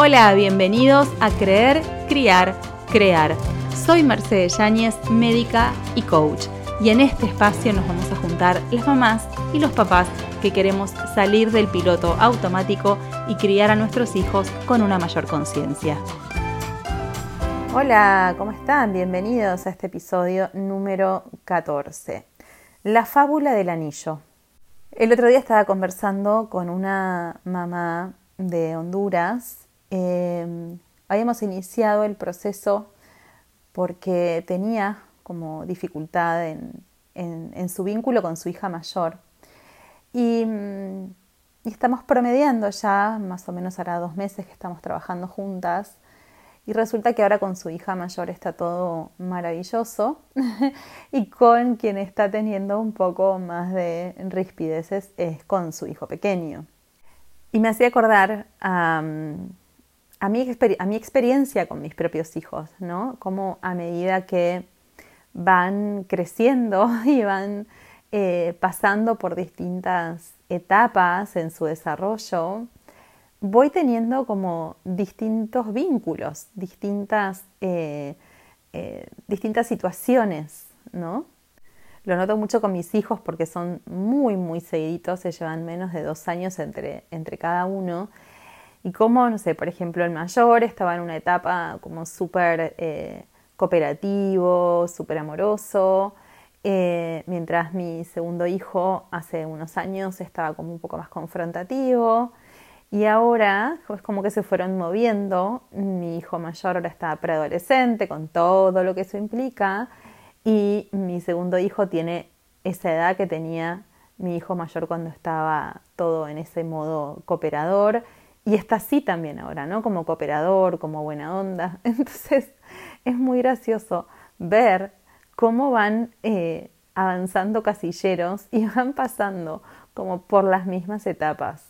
Hola, bienvenidos a Creer, Criar, Crear. Soy Mercedes Yáñez, médica y coach. Y en este espacio nos vamos a juntar las mamás y los papás que queremos salir del piloto automático y criar a nuestros hijos con una mayor conciencia. Hola, ¿cómo están? Bienvenidos a este episodio número 14. La fábula del anillo. El otro día estaba conversando con una mamá de Honduras Em, habíamos iniciado el proceso porque tenía como dificultad en, su vínculo con su hija mayor. Y, mm, y, estamos promediando ya, más o menos hará dos meses que estamos trabajando juntas. Y resulta que ahora con su hija mayor está todo maravilloso y con quien está teniendo un poco más de rispideces es con su hijo pequeño. Y me hacía acordar a a mi, a mi experiencia con mis propios hijos, ¿no? Como a medida que van creciendo y van eh, pasando por distintas etapas en su desarrollo, voy teniendo como distintos vínculos, distintas, eh, eh, distintas situaciones, ¿no? Lo noto mucho con mis hijos porque son muy, muy seguiditos, se llevan menos de dos años entre, entre cada uno y como, no sé, por ejemplo, el mayor estaba en una etapa como súper eh, cooperativo, súper amoroso, eh, mientras mi segundo hijo hace unos años estaba como un poco más confrontativo. Y ahora es como que se fueron moviendo. Mi hijo mayor ahora está preadolescente con todo lo que eso implica. Y mi segundo hijo tiene esa edad que tenía mi hijo mayor cuando estaba todo en ese modo cooperador y está así también ahora, ¿no? Como cooperador, como buena onda. Entonces es muy gracioso ver cómo van eh, avanzando casilleros y van pasando como por las mismas etapas.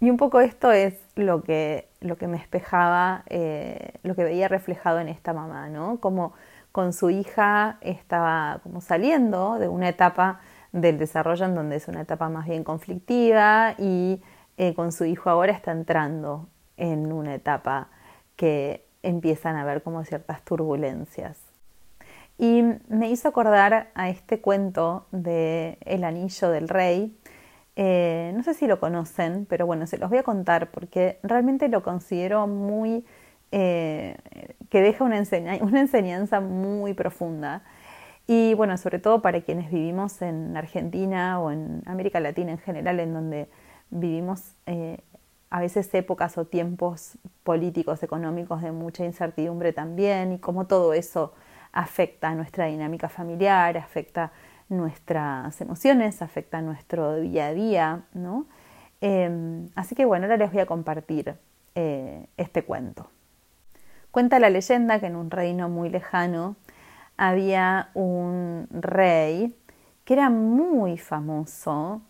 Y un poco esto es lo que, lo que me espejaba, eh, lo que veía reflejado en esta mamá, ¿no? Como con su hija estaba como saliendo de una etapa del desarrollo en donde es una etapa más bien conflictiva y eh, con su hijo ahora está entrando en una etapa que empiezan a ver como ciertas turbulencias. Y me hizo acordar a este cuento de El anillo del rey. Eh, no sé si lo conocen, pero bueno, se los voy a contar porque realmente lo considero muy... Eh, que deja una, una enseñanza muy profunda. Y bueno, sobre todo para quienes vivimos en Argentina o en América Latina en general, en donde vivimos eh, a veces épocas o tiempos políticos, económicos de mucha incertidumbre también y cómo todo eso afecta a nuestra dinámica familiar, afecta nuestras emociones, afecta nuestro día a día, ¿no? Em, así que bueno, ahora les voy a compartir eh, este cuento. Cuenta la leyenda que en un reino muy lejano había un rey que era muy famoso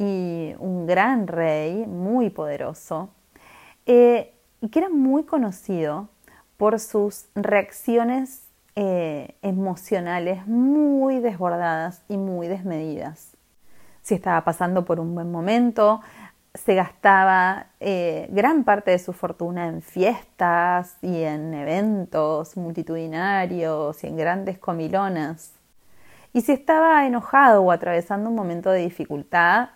y un gran rey muy poderoso eh, y que era muy conocido por sus reacciones eh, emocionales muy desbordadas y muy desmedidas. Si estaba pasando por un buen momento, se gastaba eh, gran parte de su fortuna en fiestas y en eventos multitudinarios y en grandes comilonas. Y si estaba enojado o atravesando un momento de dificultad,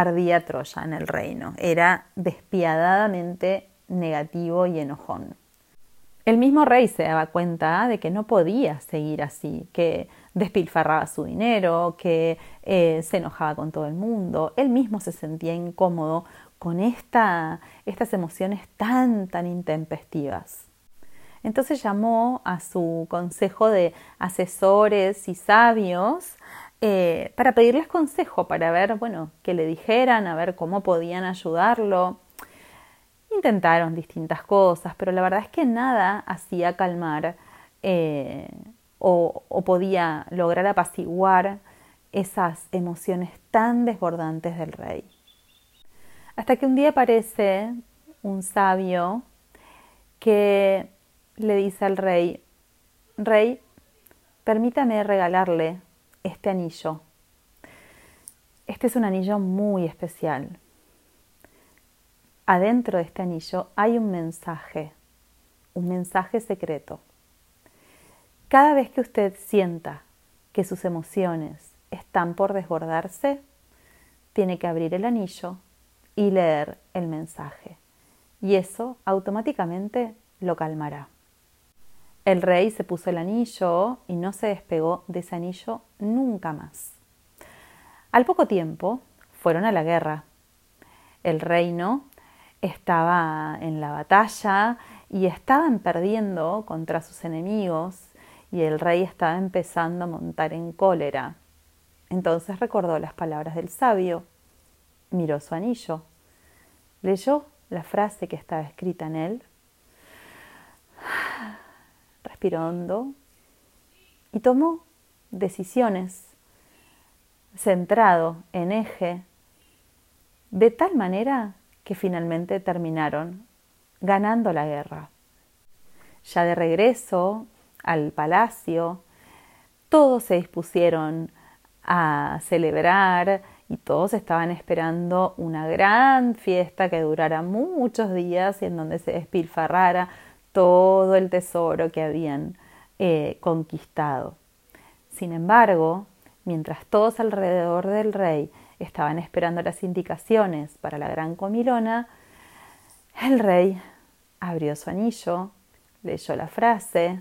ardía Troya en el reino. Era despiadadamente negativo y enojón. El mismo rey se daba cuenta de que no podía seguir así, que despilfarraba su dinero, que eh, se enojaba con todo el mundo. Él mismo se sentía incómodo con esta, estas emociones tan, tan intempestivas. Entonces llamó a su consejo de asesores y sabios eh, para pedirles consejo, para ver, bueno, qué le dijeran, a ver cómo podían ayudarlo. Intentaron distintas cosas, pero la verdad es que nada hacía calmar eh, o, o podía lograr apaciguar esas emociones tan desbordantes del rey. Hasta que un día aparece un sabio que le dice al rey, Rey, permítame regalarle este anillo. Este es un anillo muy especial. adentro de este anillo hay un mensaje, un mensaje secreto. Cada vez que usted sienta que sus emociones están por desbordarse, tiene que abrir el anillo y leer el mensaje. Y eso automáticamente lo calmará. El rey se puso el anillo y no se despegó de ese anillo nunca más. Al poco tiempo fueron a la guerra. El reino estaba en la batalla y estaban perdiendo contra sus enemigos y el rey estaba empezando a montar en cólera. Entonces recordó las palabras del sabio, miró su anillo, leyó la frase que estaba escrita en él, y tomó decisiones centrado en eje, de tal manera que finalmente terminaron ganando la guerra. Ya de regreso al palacio, todos se dispusieron a celebrar y todos estaban esperando una gran fiesta que durara muchos días y en donde se despilfarrara todo el tesoro que habían eh, conquistado. Sin embargo, mientras todos alrededor del rey estaban esperando las indicaciones para la gran comilona, el rey abrió su anillo, leyó la frase,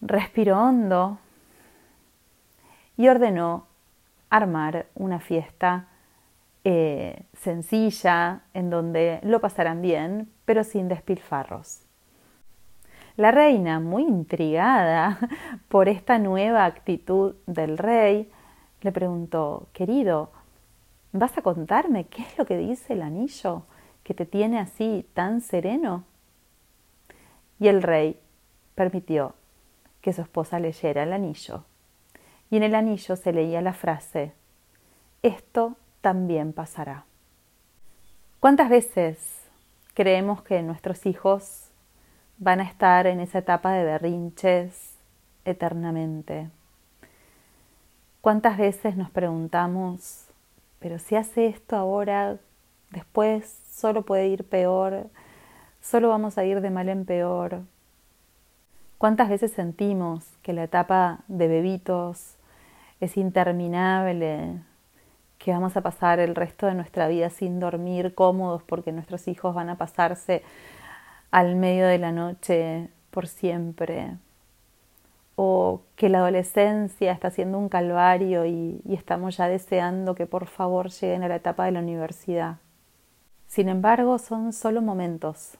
respiró hondo y ordenó armar una fiesta eh, sencilla en donde lo pasarán bien, pero sin despilfarros. La reina, muy intrigada por esta nueva actitud del rey, le preguntó, querido, ¿vas a contarme qué es lo que dice el anillo que te tiene así tan sereno? Y el rey permitió que su esposa leyera el anillo. Y en el anillo se leía la frase, esto también pasará. ¿Cuántas veces creemos que nuestros hijos van a estar en esa etapa de berrinches eternamente? ¿Cuántas veces nos preguntamos, pero si hace esto ahora, después solo puede ir peor, solo vamos a ir de mal en peor? ¿Cuántas veces sentimos que la etapa de bebitos es interminable, que vamos a pasar el resto de nuestra vida sin dormir cómodos porque nuestros hijos van a pasarse al medio de la noche por siempre? ¿O que la adolescencia está siendo un calvario y, estamos ya deseando que por favor lleguen a la etapa de la universidad? Sin embargo, son solo momentos,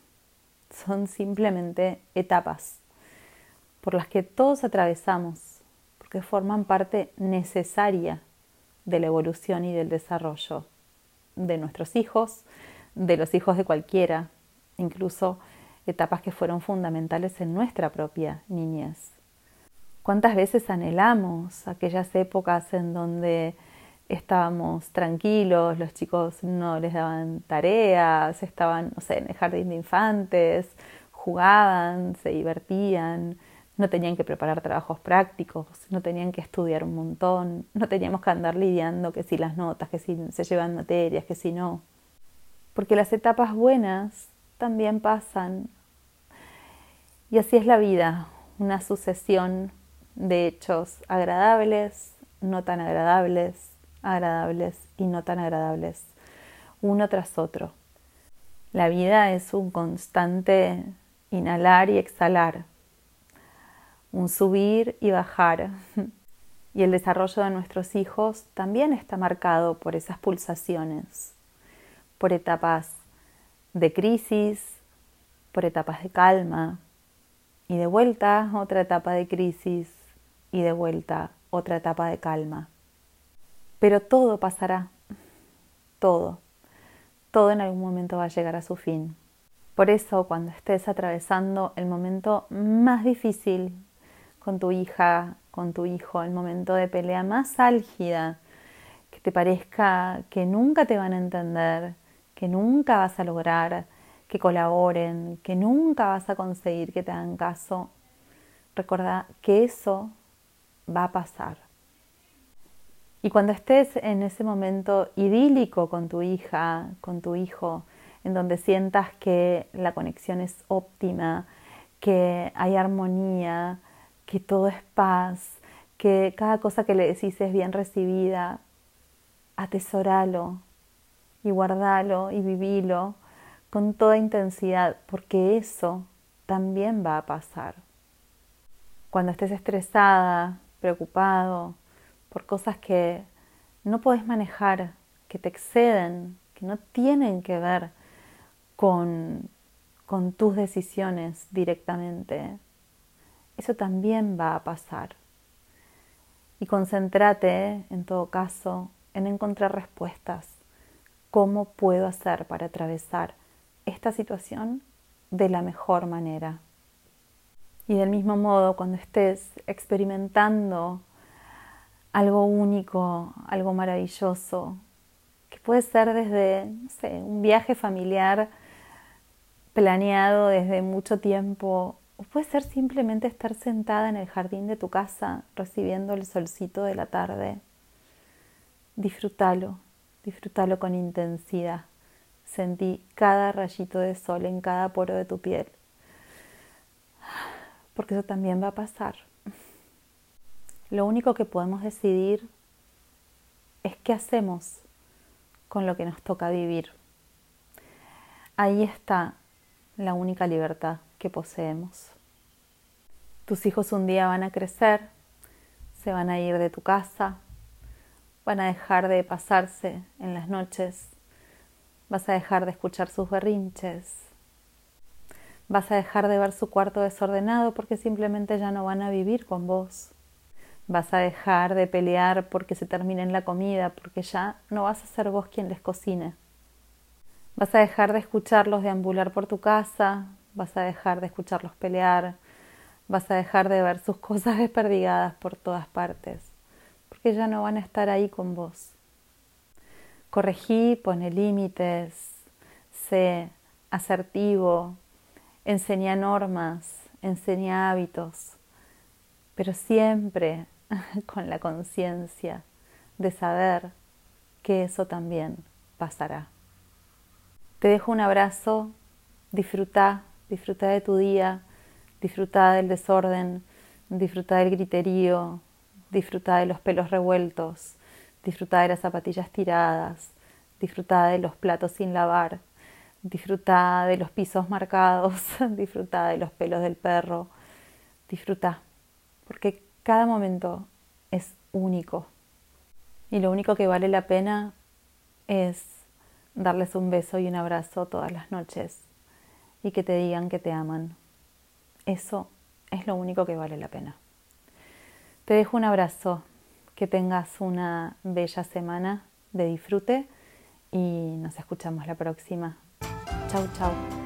son simplemente etapas por las que todos atravesamos, porque forman parte necesaria de la evolución y del desarrollo de nuestros hijos, de los hijos de cualquiera, incluso etapas que fueron fundamentales en nuestra propia niñez. ¿Cuántas veces anhelamos aquellas épocas en donde estábamos tranquilos, los chicos no les daban tareas, estaban, no sé, en el jardín de infantes, jugaban, se divertían, no tenían que preparar trabajos prácticos, no tenían que estudiar un montón, no teníamos que andar lidiando que si las notas, que si se llevan materias, que si no. Porque las etapas buenas también pasan. Y así es la vida, una sucesión de hechos agradables, no tan agradables, agradables y no tan agradables, uno tras otro. La vida es un constante inhalar y exhalar un subir y bajar. Y el desarrollo de nuestros hijos también está marcado por esas pulsaciones, por etapas de crisis, por etapas de calma, y de vuelta otra etapa de crisis, y de vuelta otra etapa de calma. Pero todo pasará, todo, todo en algún momento va a llegar a su fin. Por eso, cuando estés atravesando el momento más difícil con tu hija, con tu hijo, el momento de pelea más álgida, que te parezca que nunca te van a entender, que nunca vas a lograr que colaboren, que nunca vas a conseguir que te hagan caso, recuerda que eso va a pasar. Y cuando estés en ese momento idílico con tu hija, con tu hijo, en donde sientas que la conexión es óptima, que hay armonía, que todo es paz, que cada cosa que le decís es bien recibida, atesoralo y guardalo y vivilo con toda intensidad, porque eso también va a pasar. Cuando estés estresada, preocupado por cosas que no podés manejar, que te exceden, que no tienen que ver con, con tus decisiones directamente, eso también va a pasar. Y concéntrate, en todo caso, en encontrar respuestas. ¿Cómo puedo hacer para atravesar esta situación de la mejor manera? Y del mismo modo, cuando estés experimentando algo único, algo maravilloso, que puede ser desde, no sé, un viaje familiar planeado desde mucho tiempo, o puede ser simplemente estar sentada en el jardín de tu casa recibiendo el solcito de la tarde. Disfrútalo, disfrútalo con intensidad. Sentí cada rayito de sol en cada poro de tu piel. Porque eso también va a pasar. Lo único que podemos decidir es qué hacemos con lo que nos toca vivir. Ahí está la única libertad que poseemos. Tus hijos un día van a crecer, se van a ir de tu casa, van a dejar de pasarse en las noches, vas a dejar de escuchar sus berrinches, vas a dejar de ver su cuarto desordenado porque simplemente ya no van a vivir con vos. Vas a dejar de pelear porque se termine la comida, porque ya no vas a ser vos quien les cocine. Vas a dejar de escucharlos deambular por tu casa, vas a dejar de escucharlos pelear, vas a dejar de ver sus cosas desperdigadas por todas partes, porque ya no van a estar ahí con vos. Corregí, pone límites, sé asertivo, enseña normas, enseña hábitos, pero siempre con la conciencia de saber que eso también pasará. Te dejo un abrazo, disfruta, disfruta de tu día, disfruta del desorden, disfruta del griterío, disfruta de los pelos revueltos, disfruta de las zapatillas tiradas, disfruta de los platos sin lavar, disfruta de los pisos marcados, disfruta de los pelos del perro, disfruta, porque cada momento es único. Y lo único que vale la pena es darles un beso y un abrazo todas las noches y que te digan que te aman. Eso es lo único que vale la pena. Te dejo un abrazo, que tengas una bella semana de disfrute y nos escuchamos la próxima. Chau, chau.